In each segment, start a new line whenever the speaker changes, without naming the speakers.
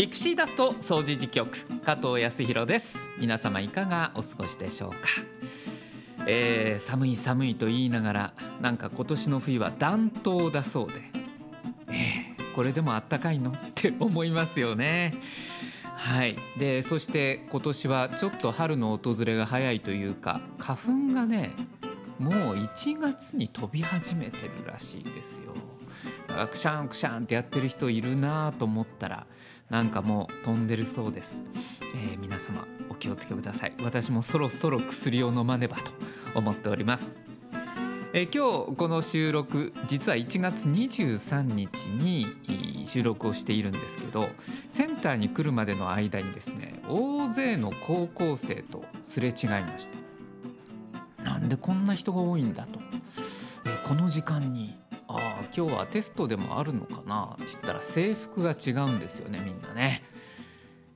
ピクシーダスト掃除時局加藤康弘です。皆様いかがお過ごしでしょうか、えー、寒い寒いと言いながらなんか今年の冬は暖冬だそうで、えー、これでもあったかいの？って思いますよね。はい。でそして今年はちょっと春の訪れが早いというか花粉がねもう1月に飛び始めてるらしいですよ。だからクシャンクシャンってやってる人いるなと思ったらなんかもう飛んでるそうです、えー、皆様お気をつけください。私もそろそろ薬を飲まねばと思っております。えー、今日この収録実は1月23日に収録をしているんですけどセンターに来るまでの間にですね大勢の高校生とすれ違いました。なんでこんな人が多いんだと、えー、この時間にああ今日はテストでもあるのかな？って言ったら制服が違うんですよねみんなね。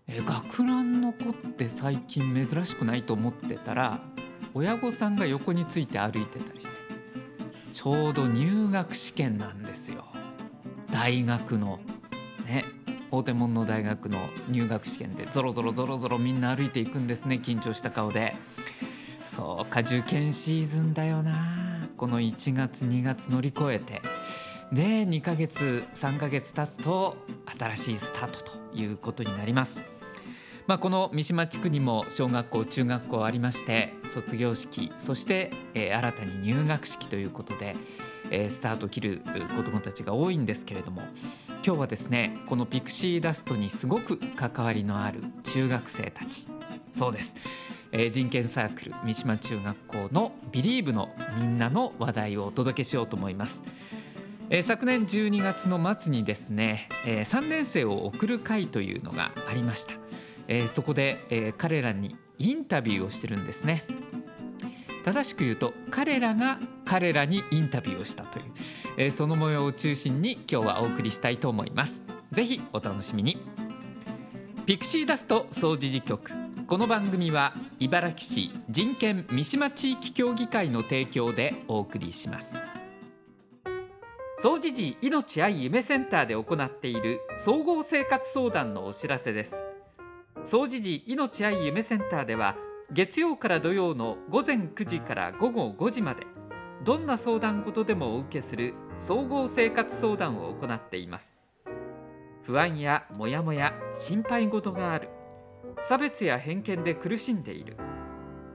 え学ランの子って最近珍しくないと思ってたら親御さんが横について歩いてたりしてちょうど入学試験なんですよ。大学のね大手門の大学の入学試験でぞろぞろぞろぞろみんな歩いていくんですね緊張した顔で。そうか受験シーズンだよな。この1月2月乗り越えてで2ヶ月3ヶ月経つと新しいスタートということになります。まあ、この三島地区にも小学校中学校ありまして卒業式そして、えー、新たに入学式ということで、えー、スタートを切る子どもたちが多いんですけれども今日はですねこのピクシーダストにすごく関わりのある中学生たちそうですえー、人権サークル三島中学校のビリーブのみんなの話題をお届けしようと思います。えー、昨年12月の末にですね、えー、3年生を送る会というのがありました、えー、そこで、えー、彼らにインタビューをしてるんですね。正しく言うと彼らが彼らにインタビューをしたという、えー、その模様を中心に今日はお送りしたいと思います。ぜひお楽しみに。ピクシーダスト総除事局。この番組は茨城市人権三島地域協議会の提供でお送りします。総持寺命愛夢センターで行っている総合生活相談のお知らせです。総持寺命愛夢センターでは月曜から土曜の午前9時から午後5時までどんな相談事でもお受けする総合生活相談を行っています。不安やモヤモヤ心配事がある。差別や偏見で苦しんでいる。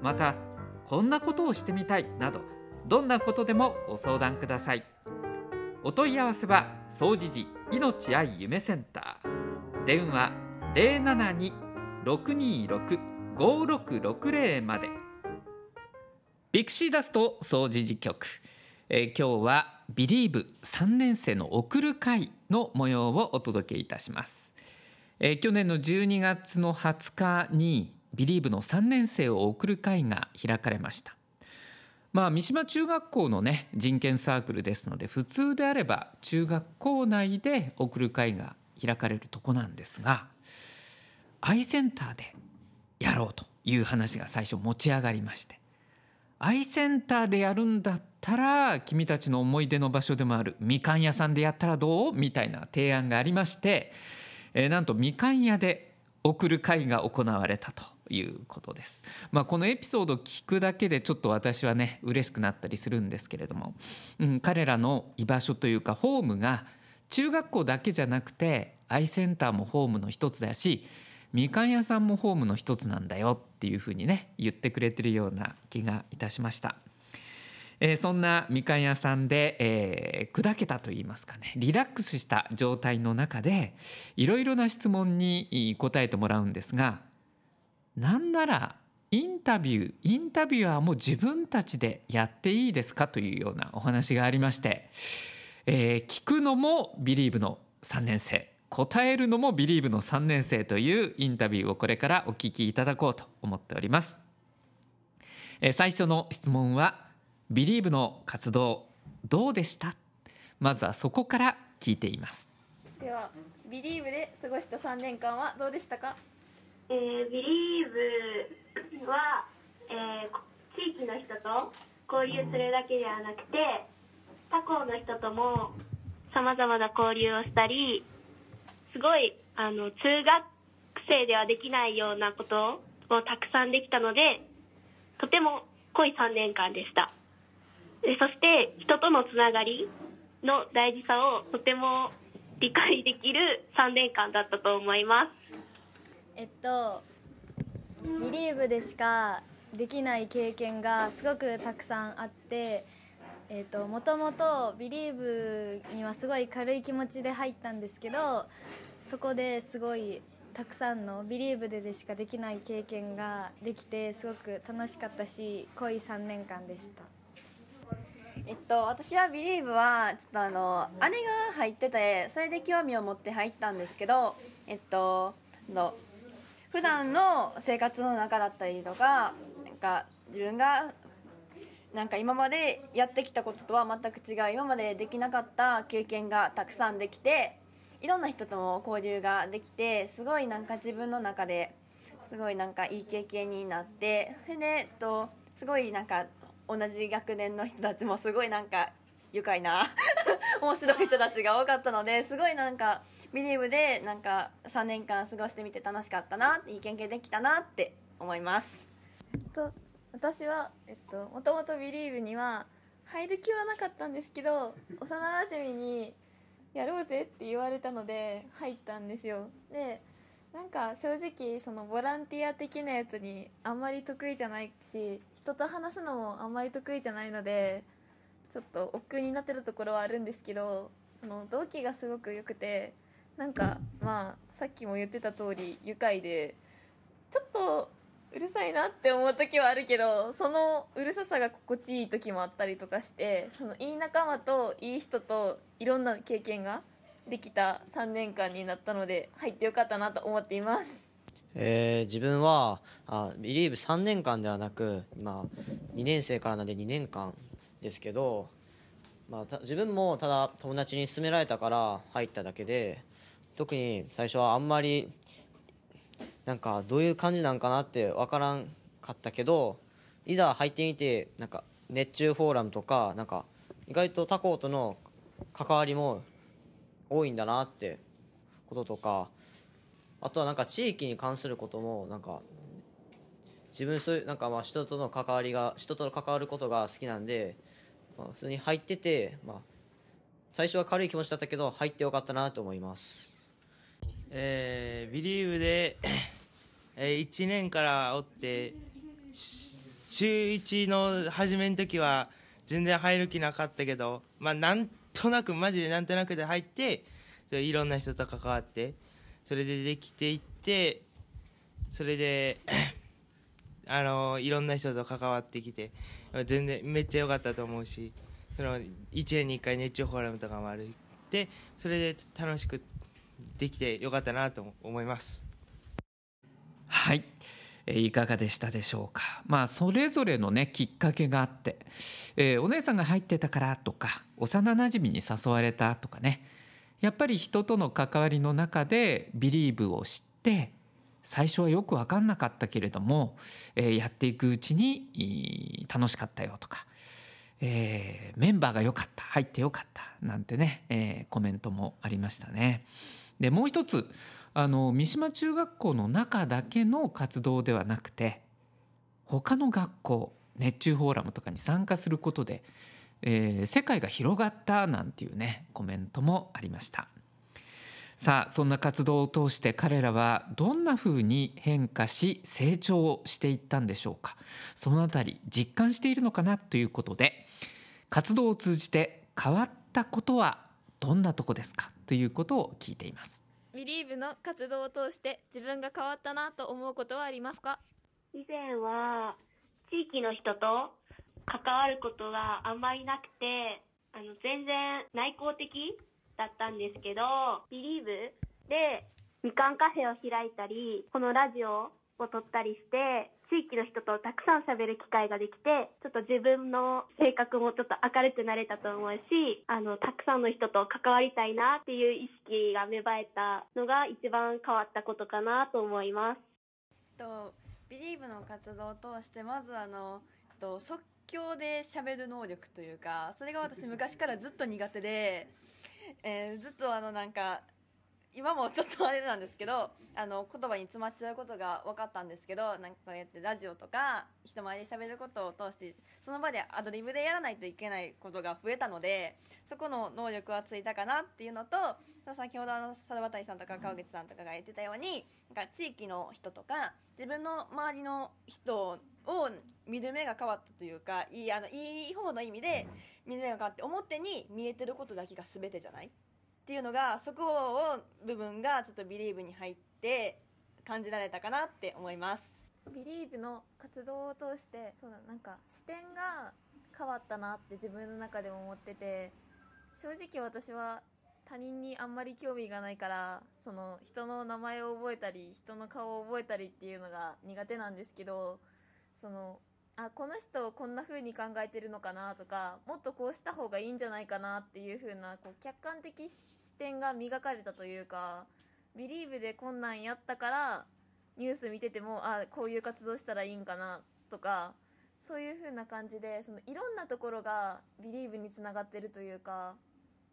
またこんなことをしてみたいなどどんなことでもご相談ください。お問い合わせは総持寺命愛夢センター。電話072-626-5660まで。ビクシーダスト総持寺局、えー、今日はビリーブ3年生の送る会の模様をお届けいたします。えー、去年の12月の20日にビリーブの3年生を送る会が開かれました。まあ、三島中学校のね人権サークルですので普通であれば中学校内で送る会が開かれるとこなんですがアイセンターでやろうという話が最初持ち上がりましてアイセンターでやるんだったら君たちの思い出の場所でもあるみかん屋さんでやったらどう？みたいな提案がありましてえー、なんとみかん屋で送る会が行われたということです。まあ、このエピソードを聞くだけでちょっと私はね嬉しくなったりするんですけれども、うん、彼らの居場所というかホームが中学校だけじゃなくてアイセンターもホームの一つだしみかん屋さんもホームの一つなんだよっていうふうにね言ってくれてるような気がいたしました。えー、そんなみかん屋さんで、えー、砕けたといいますかねリラックスした状態の中でいろいろな質問に答えてもらうんですがなんならインタビューインタビュアーも自分たちでやっていいですかというようなお話がありまして、えー、聞くのもビリーブの3年生答えるのもビリーブの3年生というインタビューをこれからお聞きいただこうと思っております。えー、最初の質問はビリーブの活動どうでした？まずはそこから聞いています。
ではビリーブで過ごした3年間はどうでしたか、
えー、ビリーブは、えー、地域の人と交流するだけではなくて他校の人ともさまざまな交流をしたりすすごいあの中学生ではできないようなことをたくさんできたのでとても濃い3年間でしたでそして人とのつながりの大事さをとても理解できる3年間だったと思います。
えっとビリーブでしかできない経験がすごくたくさんあってえっともともとビリーブにはすごい軽い気持ちで入ったんですけどそこですごいたくさんのビリーブででしかできない経験ができてすごく楽しかったし濃い3年間でした。
えっと、私はビリーブはちょっとあの姉が入っててそれで興味を持って入ったんですけどえっとの普段の生活の中だったりとかなんか自分がなんか今までやってきたこととは全く違う今までできなかった経験がたくさんできていろんな人とも交流ができてすごいなんか自分の中ですごいなんかいい経験になってそれで、えっと、すごいなんか同じ学年の人たちもすごいなんか愉快な 面白い人たちが多かったのですごいなんかビリーブでなんか3年間過ごしてみて楽しかったないい経験できたなって思います。
と私は、えっと、もともとビリーブには入る気はなかったんですけど幼なじみにやろうぜって言われたので入ったんですよ。でなんか正直そのボランティア的なやつにあんまり得意じゃないし人と話すのもあんまり得意じゃないのでちょっと億劫になってるところはあるんですけどその同期がすごく良くてなんかまあさっきも言ってた通り愉快でちょっとうるさいなって思う時はあるけどそのうるささが心地いい時もあったりとかしてそのいい仲間といい人といろんな経験ができた3年間になったので入ってよかったなと思っています。
えー自分はあビリーブ3年間ではなく今2年生からなんで2年間ですけど、まあ、た自分もただ友達に勧められたから入っただけで特に最初はあんまりなんかどういう感じなんかなって分からんかったけどいざ入ってみてなんか熱中フォーラムとかなんか意外と他校との関わりも多いんだなってこととかあとはなんか地域に関することもなんか自分そういうなんかまあ人との関わりが人と関わることが好きなんで、まあ、普通に入ってて、まあ、最初は軽い気持ちだったけど入ってよかったなと思います。
えー、ビリーブで、えー、1年からおって中1の初めの時は全然入る気なかったけど、まあ、なんとなくマジでなんとなくで入っていろんな人と関わってそれでできていってそれで あのいろんな人と関わってきて全然めっちゃ良かったと思うしその1年に1回熱中フォーラムとかもあるでそれで楽しくできてよかったなと思います。
はい、えいかがでしたでしょうか？まあそれぞれのねきっかけがあって、えーお姉さんが入ってたからとか幼なじみに誘われたとかねやっぱり人との関わりの中でビリーブを知って最初はよく分かんなかったけれども、えーやっていくうちに楽しかったよとか、えーメンバーが良かった入って良かったなんてね、えーコメントもありましたね。でもう一つあの三島中学校の中だけの活動ではなくて他の学校熱中フォーラムとかに参加することで、えー世界が広がったなんていうねコメントもありました。さあそんな活動を通して彼らはどんなふうに変化し成長していったんでしょうか。そのあたり実感しているのかなということで活動を通じて変わったことはどんなとこですか？ということを聞いています。
ビリーブの活動を通して自分が変わったなと思うことはありますか？
以前は地域の人と関わることがあんまりなくてあの全然内向的だったんですけどビリーブでみかんカフェを開いたりこのラジオを撮ったりして地域の人とたくさん喋る機会ができてちょっと自分の性格もちょっと明るくなれたと思うしあのたくさんの人と関わりたいなっていう意識が芽生えたのが一番変わったことかなと思います。
とビリーブの活動を通してまずあのと即興で喋る能力というかそれが私昔からずっと苦手で、えーずっとあのなんか今もちょっとあれなんですけどあの言葉に詰まっちゃうことが分かったんですけどなんかこうやってラジオとか人前で喋ることを通してその場でアドリブでやらないといけないことが増えたのでそこの能力はついたかなっていうのと先ほどあの猿渡さんとか川口さんとかが言ってたようになんか地域の人とか自分の周りの人を見る目が変わったというかいいあのいい方の意味で見る目が変わって表に見えてることだけが全てじゃない？っていうのがそこを部分がちょっとビリーブに入って感じられたかなって思います。
ビリーブの活動を通してそうだなんか視点が変わったなって自分の中でも思ってて正直私は他人にあんまり興味がないからその人の名前を覚えたり人の顔を覚えたりっていうのが苦手なんですけどそのあこの人こんな風に考えてるのかなとかもっとこうした方がいいんじゃないかなっていう風なこう客観的視点が磨かれたというかビリーブでこんなんやったからニュース見ててもあこういう活動したらいいんかなとかそういう風な感じでそのいろんなところがビリーブにつながってるというか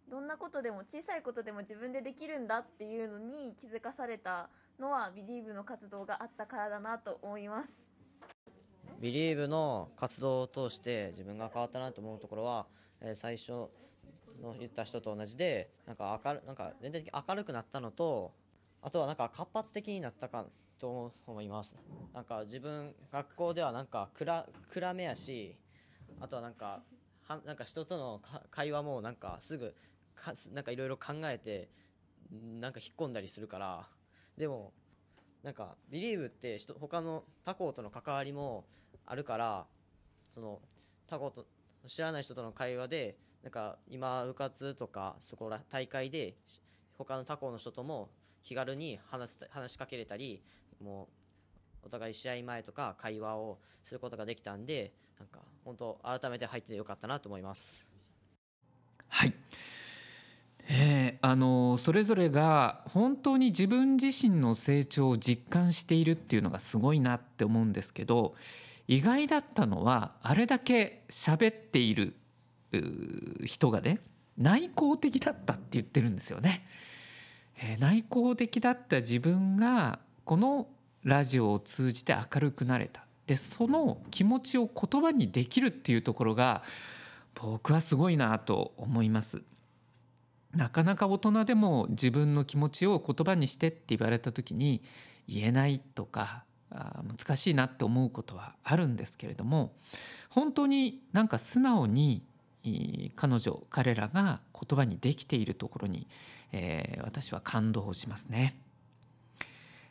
どんなことでも小さいことでも自分でできるんだっていうのに気づかされたのはビリーブの活動があったからだなと思います。
ビリーブの活動を通して自分が変わったなと思うところは、えー最初の言った人と同じでなんか明るなんか全体的に明るくなったのとあとはなんか活発的になったかと思います。なんか自分学校ではなんか暗暗めやしあとはなんかはなんか人との会話もなんかすぐかなんかいろいろ考えてなんか引っ込んだりするからでもなんかビリーブって人他の他校との関わりもあるからその他校と知らない人との会話でなんか今部活とかそこら大会で他の他校の人とも気軽に話す話しかけれたりもうお互い試合前とか会話をすることができたんでなんか本当改めて入ってよかったなと思います。
はい、あのそれぞれが本当に自分自身の成長を実感しているっていうのがすごいなって思うんですけど意外だったのはあれだけ喋っている人がね内向的だったって言ってるんですよね。えー内向的だった自分がこのラジオを通じて明るくなれたでその気持ちを言葉にできるっていうところが僕はすごいなと思います。なかなか大人でも自分の気持ちを言葉にしてって言われた時に言えないとかあ難しいなって思うことはあるんですけれども本当になんか素直に彼女彼らが言葉にできているところに、えー私は感動しますね。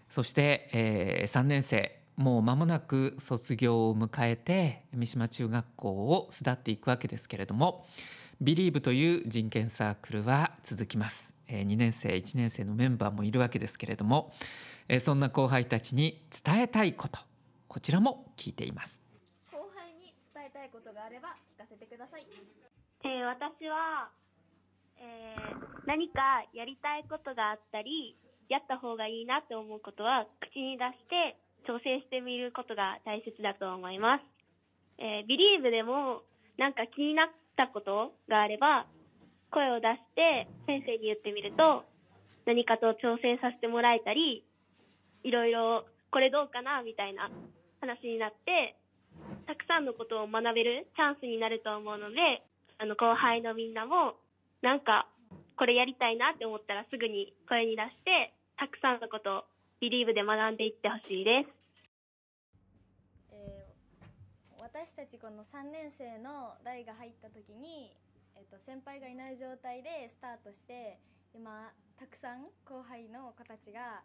そして、え3年生もう間もなく卒業を迎えて三島中学校を巣立っていくわけですけれども「Believe」という人権サークルは続きます、え2年生1年生のメンバーもいるわけですけれども、えそんな後輩たちに伝えたいことこちらも聞いています。
後輩に伝えたいことがあれば聞かせてください。
えー私は、えー何かやりたいことがあったり、やった方がいいなって思うことは口に出して挑戦してみることが大切だと思います。えー、ビリーブでもなんか気になったことがあれば声を出して先生に言ってみると何かと挑戦させてもらえたり、いろいろこれどうかなみたいな話になってたくさんのことを学べるチャンスになると思うので、あの後輩のみんなも、なんか、これやりたいなって思ったらすぐに声に出して、たくさんのことをビリーブで学んでいってほしいです。
えー私たちこの3年生の代が入った時に、えっと先輩がいない状態でスタートして今たくさん後輩の子たちが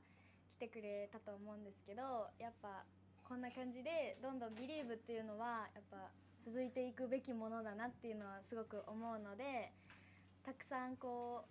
来てくれたと思うんですけどやっぱこんな感じでどんどん「ビリーブっていうのはやっぱ続いていくべきものだなっていうのはすごく思うのでたくさんこう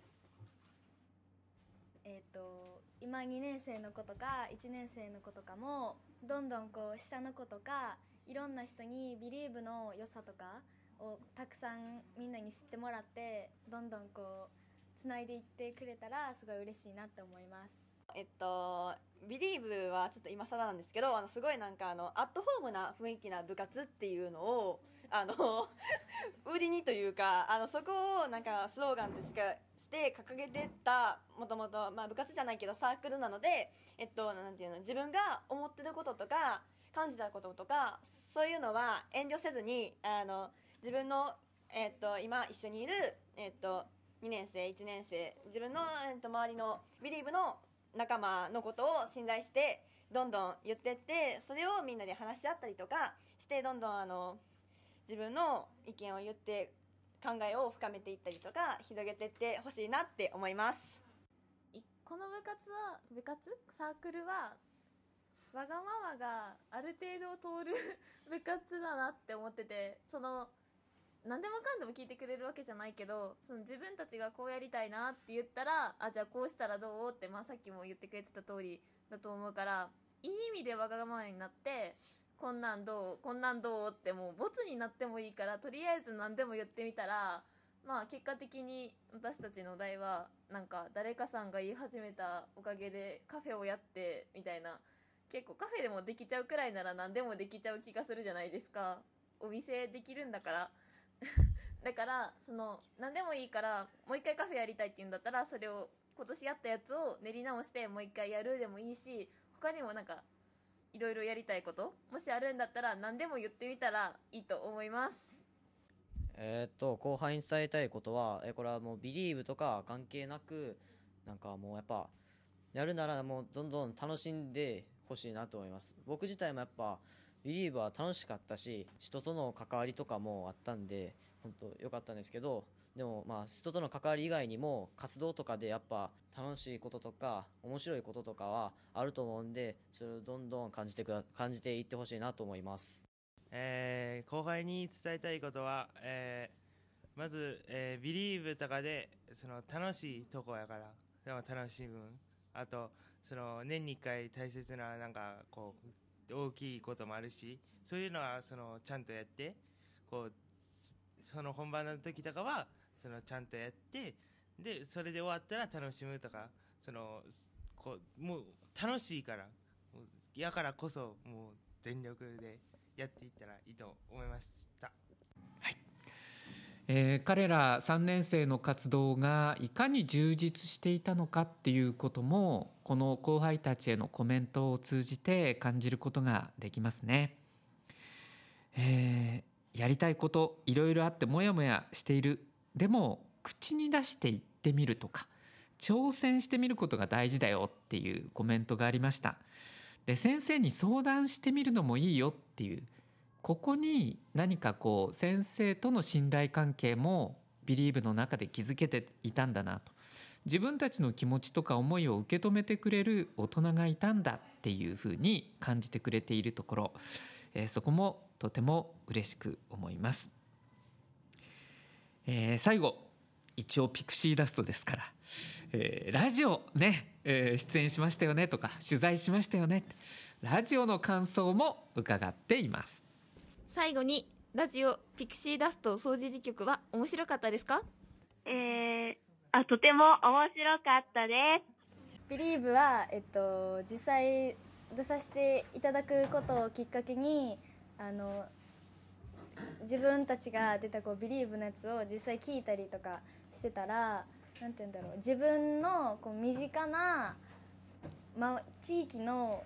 えー、と今2年生の子とか1年生の子とかもどんどんこう下の子とかいろんな人にビリーブの良さとかをたくさんみんなに知ってもらってどんどんこうつないでいってくれたらすごい嬉しいなって思います。
えっと、ビリーブはちょっと今更なんですけどあのすごいなんかあのアットホームな雰囲気な部活っていうのをあの 売りにというかあのそこをなんかスローガンですかして掲げてたもともとまあ部活じゃないけどサークルなので、えっと、なんていうの自分が思ってることとか感じたこととかそういうのは遠慮せずにあの自分の、えっと、今一緒にいる、えっと、2年生1年生自分の、えっと、周りのビリーブの仲間のことを信頼してどんどん言ってってそれをみんなで話し合ったりとかしてどんどんあの自分の意見を言って考えを深めていったりとか広げていってほしいなって思います。
この部活は部活？サークルはわがままがある程度通る部活だなって思っててその何でもかんでも聞いてくれるわけじゃないけどその自分たちがこうやりたいなって言ったらあじゃあこうしたらどうって、まあ、さっきも言ってくれてた通りだと思うからいい意味でわがままになってこんなんどうこんなんどうってもうボツになってもいいからとりあえず何でも言ってみたらまあ結果的に私たちの代はなんか誰かさんが言い始めたおかげでカフェをやってみたいな結構カフェでもできちゃうくらいなら何でもできちゃう気がするじゃないですか。お店できるんだから。だからその何でもいいからもう一回カフェやりたいって言うんだったらそれを今年やったやつを練り直してもう一回やるでもいいし他にもなんかいろいろやりたいこともしあるんだったら何でも言ってみたらいいと思います。
えーっと後輩に伝えたいことはえこれはもうビリーブとか関係なくなんかもうやっぱやるならもうどんどん楽しんでほしいなと思います。僕自体もやっぱビリーブは楽しかったし人との関わりとかもあったんで本当良かったんですけどでもまあ人との関わり以外にも活動とかでやっぱ楽しいこととか面白いこととかはあると思うんでそれをどんどん感じてく感じていってほしいなと思います。
えー後輩に伝えたいことは、えーまず、えー、ビリーブとかでその楽しいとこやからでも楽しい分。あとその年に1回大切ななんかこう大きいこともあるしそういうのはそのちゃんとやってこうその本番の時とかはそのちゃんとやってでそれで終わったら楽しむとかそのこうもう楽しいからやからこそもう全力でやっていったらいいと思いました。
えー彼ら3年生の活動がいかに充実していたのかっていうこともこの後輩たちへのコメントを通じて感じることができますね。えーやりたいこといろいろあってモヤモヤしているでも口に出して言ってみるとか挑戦してみることが大事だよっていうコメントがありました。で先生に相談してみるのもいいよっていうここに何かこう先生との信頼関係もビリーブの中で築けていたんだなと自分たちの気持ちとか思いを受け止めてくれる大人がいたんだっていうふうに感じてくれているところ、えーそこもとても嬉しく思います。えー最後一応ピクシーダストですから、えーラジオね、え出演しましたよねとか取材しましたよねラジオの感想も伺っています。
最後にラジオピクシーダスト掃除時局は面白かったですか？
えー、あ、とても面白かったです。
ビリーブは、えっと、実際出させていただくことをきっかけにあの自分たちが出たこうビリーブのやつを実際聞いたりとかしてたらなんて言うんだろう自分のこう身近な、ま、地域の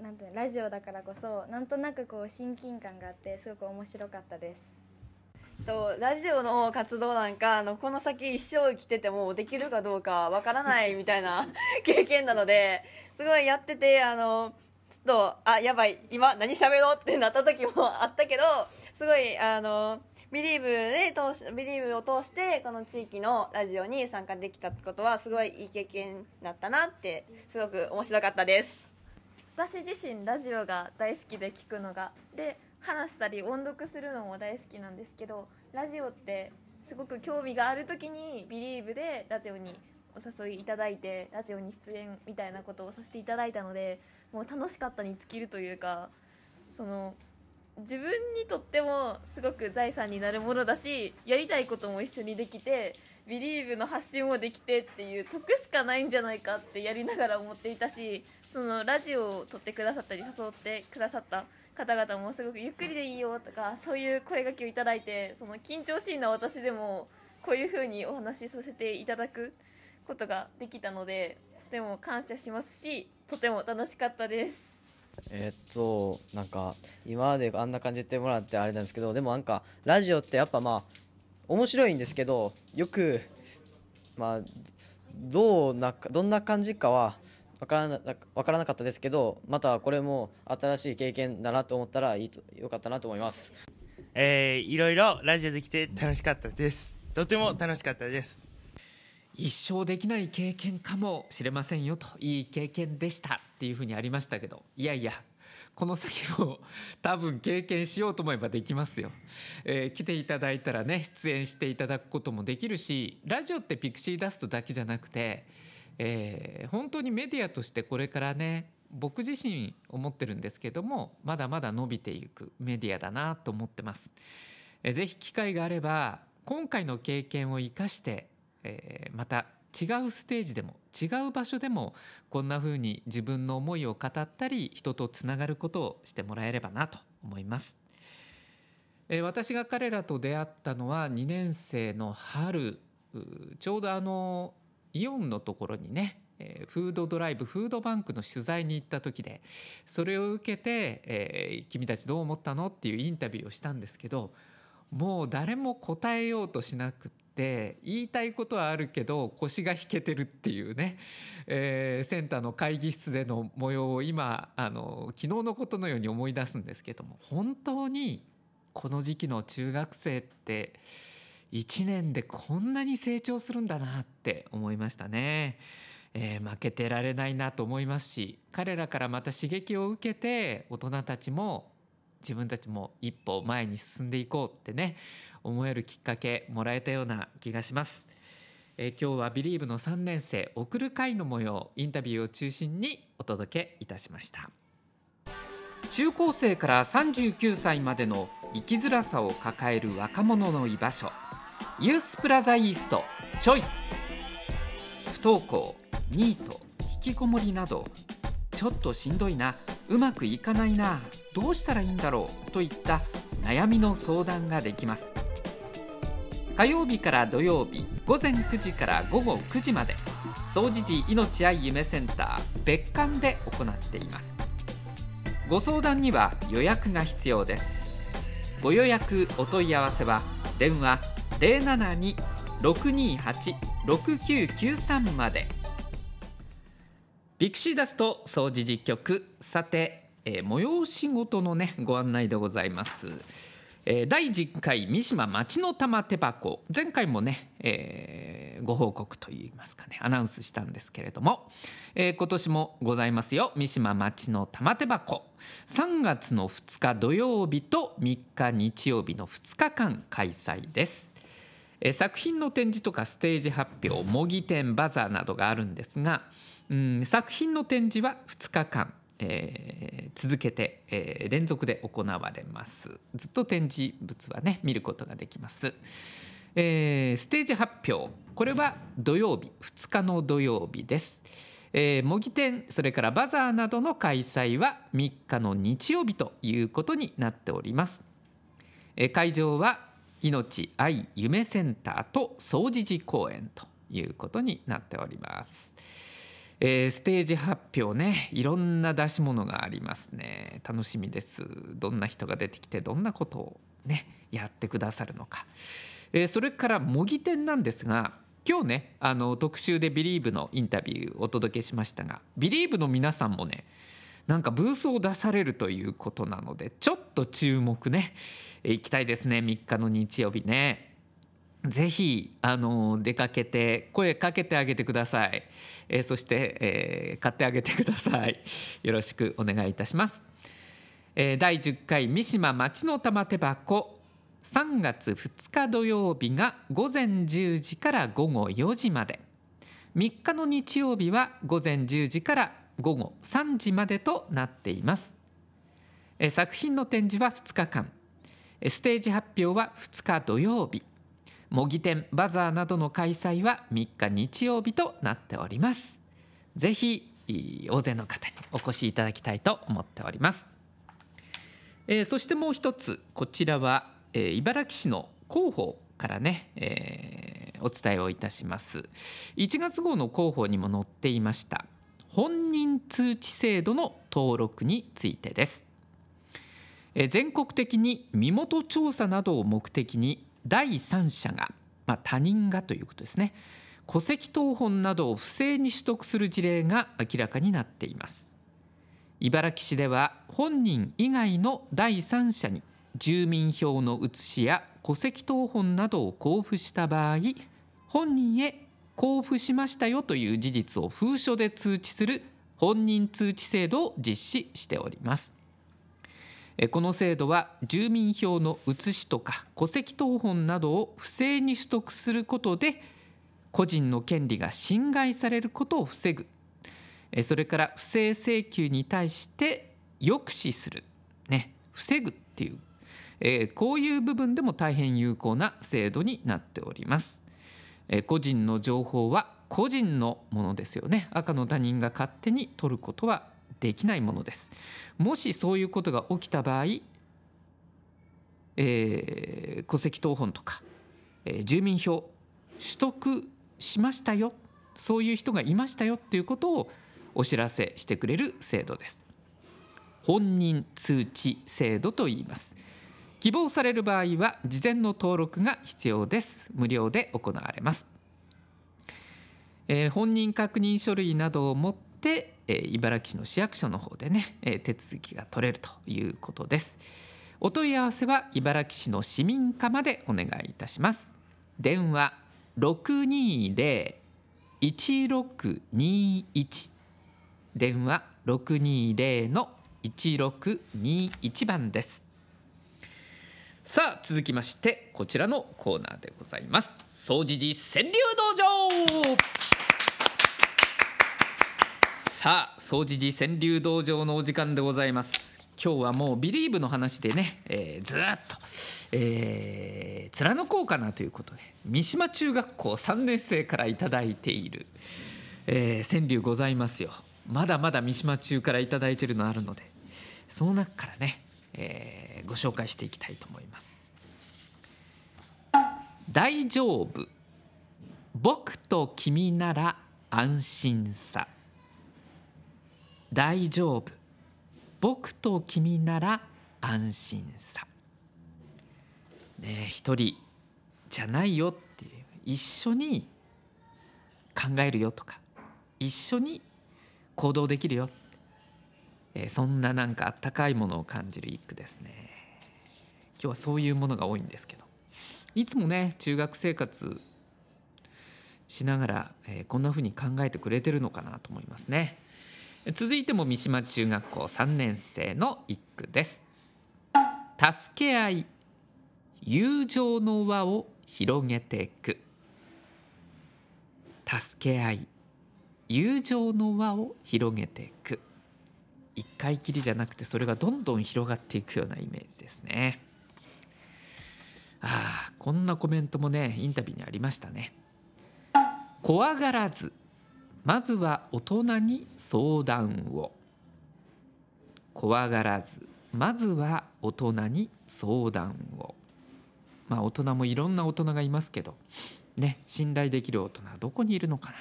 なんてラジオだからこそなんとなくこう親近感があってすごく面白かったです。
とラジオの活動なんかあのこの先一生生きててもできるかどうかわからないみたいな 経験なのですごいやっててあのちょっとあやばい今何喋ろうってなった時もあったけどすごいあのビリーブで通しビリーブを通してこの地域のラジオに参加できたことはすごいいい経験だったなってすごく面白かったです
私自身ラジオが大好きで聞くのが。で話したり音読するのも大好きなんですけどラジオってすごく興味がある時にビリーブでラジオにお誘いいただいてラジオに出演みたいなことをさせていただいたのでもう楽しかったに尽きるというかその自分にとってもすごく財産になるものだしやりたいことも一緒にできてビリーブの発信もできてっていう得しかないんじゃないかってやりながら思っていたしそのラジオを撮ってくださったり誘ってくださった方々もすごくゆっくりでいいよとかそういう声掛けをいただいてその緊張しいな私でもこういう風にお話しさせていただくことができたのでとても感謝しますしとても楽しかったです。
えっとなんか今まであんな感じで言ってもらってあれなんですけどでもなんかラジオってやっぱまあ面白いんですけどよくまあどうなどんな感じかは分からな分からなかったですけどまたこれも新しい経験だなと思ったらいいとよかったなと思います。
えー、いろいろラジオできて楽しかったですとても楽しかったです
一生できない経験かもしれませんよといい経験でしたっていうふうにありましたけどいやいやこの先も多分経験しようと思えばできますよ、えー来ていただいたらね出演していただくこともできるしラジオってピクシーダストだけじゃなくて、えー本当にメディアとしてこれからね僕自身思ってるんですけどもまだまだ伸びていくメディアだなと思ってます。えーぜひ機会があれば今回の経験を生かして、えーまた違うステージでも違う場所でもこんな風に自分の思いを語ったり人とつながることをしてもらえればなと思います。えー私が彼らと出会ったのは2年生の春ちょうどあのイオンのところにねえーフードドライブフードバンクの取材に行った時でそれを受けて、えー君たちどう思ったの?」っていうインタビューをしたんですけどもう誰も答えようとしなくって言いたいことはあるけど腰が引けてるっていうね、えーセンターの会議室での模様を今あの昨日のことのように思い出すんですけども本当にこの時期の中学生って1年でこんなに成長するんだなって思いましたね。えー負けてられないなと思いますし彼らからまた刺激を受けて大人たちも自分たちも一歩前に進んでいこうってね思えるきっかけもらえたような気がします。えー今日は「ビリーブの3年生送る会の模様インタビューを中心にお届けいたしました。中高生から39歳までの生きづらさを抱える若者の居場所。ユースプラザイーストちょい。不登校ニート引きこもりなど。ちょっとしんどいな。うまくいかないな。どうしたらいいんだろう。といった悩みの相談ができます。火曜日から土曜日午前9時から午後9時まで総持寺命愛夢センター別館で行っています。ご相談には予約が必要です。ご予約お問い合わせは電話072-628-6993まで。ビクシーダスト総持寺局さて、えー催し事のねご案内でございます、えー第10回三島町の玉手箱。前回もね、えーご報告といいますかねアナウンスしたんですけれども、えー今年もございますよ。三島町の玉手箱。3月の2日土曜日と3日日曜日の2日間開催です。えー作品の展示とかステージ発表模擬展バザーなどがあるんですが、うん、作品の展示は2日間、えー続けて、えー連続で行われます。ずっと展示物はね見ることができます、えーステージ発表。これは土曜日。2日の土曜日です。えー模擬店それからバザーなどの開催は3日の日曜日ということになっております。えー会場は命愛夢センターと総持寺公園ということになっております、えーステージ発表ね。いろんな出し物がありますね。楽しみです。どんな人が出てきてどんなことをねやってくださるのか、えーそれから模擬店なんですが今日ねあの特集で「ビリーブのインタビューお届けしましたがビリーブの皆さんもねなんかブースを出されるということなのでちょっと注目ね。え行きたいですね。3日の日曜日ね。ぜひあの出かけて声かけてあげてください、えーそして、えー買ってあげてください。よろしくお願いいたします、えー第10回三島町の玉手箱。3月2日土曜日が午前10時から午後4時まで。3日の日曜日は午前10時から午後3時までとなっています。えー作品の展示は2日間。えステージ発表は2日土曜日。模擬店バザーなどの開催は3日日曜日となっております。ぜひ大勢の方にお越しいただきたいと思っております。えーそしてもう一つこちらは、えー茨城市の広報からね、えーお伝えをいたします。1月号の広報にも載っていました本人通知制度の登録についてです。えー全国的に身元調査などを目的に第三者が、まあ、他人がということですね。戸籍謄本などを不正に取得する事例が明らかになっています。茨城市では本人以外の第三者に住民票の写しや戸籍謄本などを交付した場合本人へ交付しましたよという事実を封書で通知する本人通知制度を実施しております。この制度は住民票の写しとか戸籍謄本などを不正に取得することで個人の権利が侵害されることを防ぐ。それから不正請求に対して抑止する、ね、防ぐっていう、えこういう部分でも大変有効な制度になっております。え個人の情報は個人のものですよね。赤の他人が勝手に取ることはできないものです。もしそういうことが起きた場合、えー戸籍謄本とか、えー住民票取得しましたよ。そういう人がいましたよっていうことをお知らせしてくれる制度です。本人通知制度と言います。希望される場合は事前の登録が必要です。無料で行われます、えー本人確認書類などを持って、えー茨城市の市役所の方でね、えー手続きが取れるということです。お問い合わせは茨城市の市民課までお願いいたします。電話620-1621電話620の1621番です。さあ続きましてこちらのコーナーでございます。総持寺川柳道場。さあ総持寺川柳道場のお時間でございます。今日はもうビリーブの話でね、えーずっと、えー貫こうかなということで三島中学校3年生からいただいている、えー川柳ございますよ。まだまだ三島中からいただいてるのあるのでその中からね、えーご紹介していきたいと思います。大丈夫。僕と君なら安心さ。大丈夫。僕と君なら安心さ。ね一人じゃないよっていう。一緒に考えるよとか。一緒に行動できるよ、えーそんななんかあったかいものを感じる一句ですね。今日はそういうものが多いんですけど。いつもね中学生活しながら、えーこんな風に考えてくれてるのかなと思いますね。続いても三島中学校3年生の一句です。助け合い友情の輪を広げていく。助け合い友情の輪を広げていく。一回きりじゃなくてそれがどんどん広がっていくようなイメージですね。ああこんなコメントもねインタビューにありましたね。怖がらずまずは大人に相談を。怖がらずまずは大人に相談を。まあ大人もいろんな大人がいますけどね信頼できる大人はどこにいるのかな、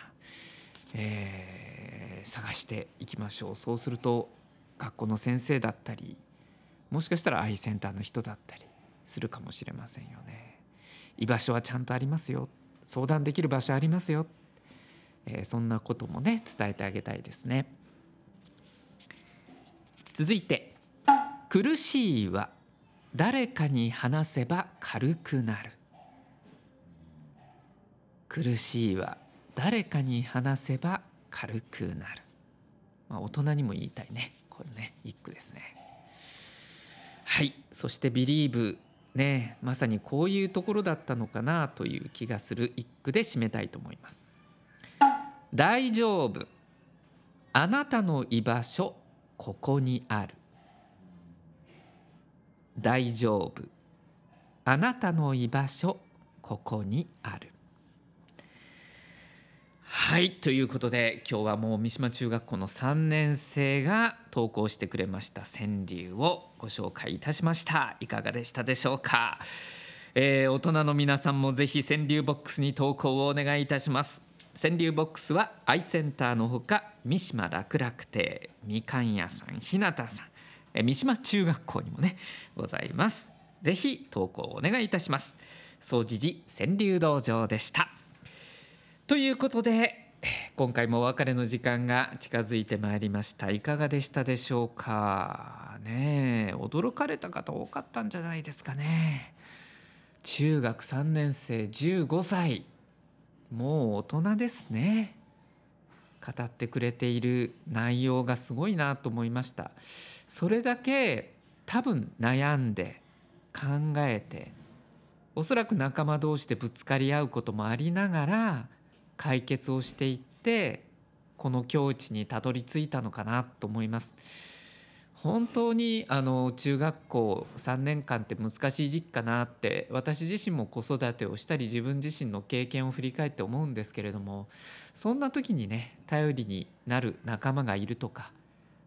えー探していきましょう。そうすると学校の先生だったりもしかしたらアイセンターの人だったりするかもしれませんよね。居場所はちゃんとありますよ。相談できる場所ありますよ。えーそんなこともね伝えてあげたいですね。続いて「苦しいは誰かに話せば軽くなる」「苦しいは誰かに話せば軽くなる」まあ大人にも言いたいね。これね一句ですね。はい。そして「ビリーブ」ねまさにこういうところだったのかなという気がする一句で締めたいと思います。大丈夫。あなたの居場所ここにある。大丈夫。あなたの居場所ここにある。はいということで今日はもう三島中学校の3年生が投稿してくれました川柳をご紹介いたしました。いかがでしたでしょうか、えー大人の皆さんもぜひ川柳ボックスに投稿をお願いいたします。川柳ボックスはアイセンターのほか三島楽々亭みかん屋さん日向さん。え三島中学校にもねございます。ぜひ投稿お願いいたします。総持寺川柳道場でした。ということで今回もお別れの時間が近づいてまいりました。いかがでしたでしょうか？ねえ驚かれた方多かったんじゃないですかね。中学3年生15歳。もう大人ですね語ってくれている内容がすごいなと思いましたそれだけ多分悩んで考えておそらく仲間同士でぶつかり合うこともありながら解決をしていってこの境地にたどり着いたのかなと思います。本当にあの中学校3年間って難しい時期かなって私自身も子育てをしたり自分自身の経験を振り返って思うんですけれどもそんな時にね頼りになる仲間がいるとか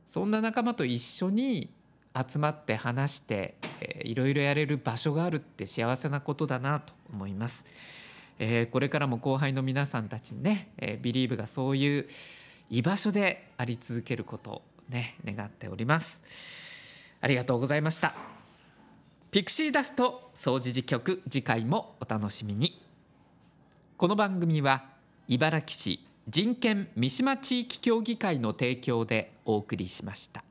そんな仲間と一緒に集まって話して、えーいろいろやれる場所があるって幸せなことだなと思います。えーこれからも後輩の皆さんたちにね、えー、ビリーブがそういう居場所であり続けることね願っております。ありがとうございました。ピクシーダスト総除時局次回もお楽しみに。この番組は茨城市人権三島地域協議会の提供でお送りしました。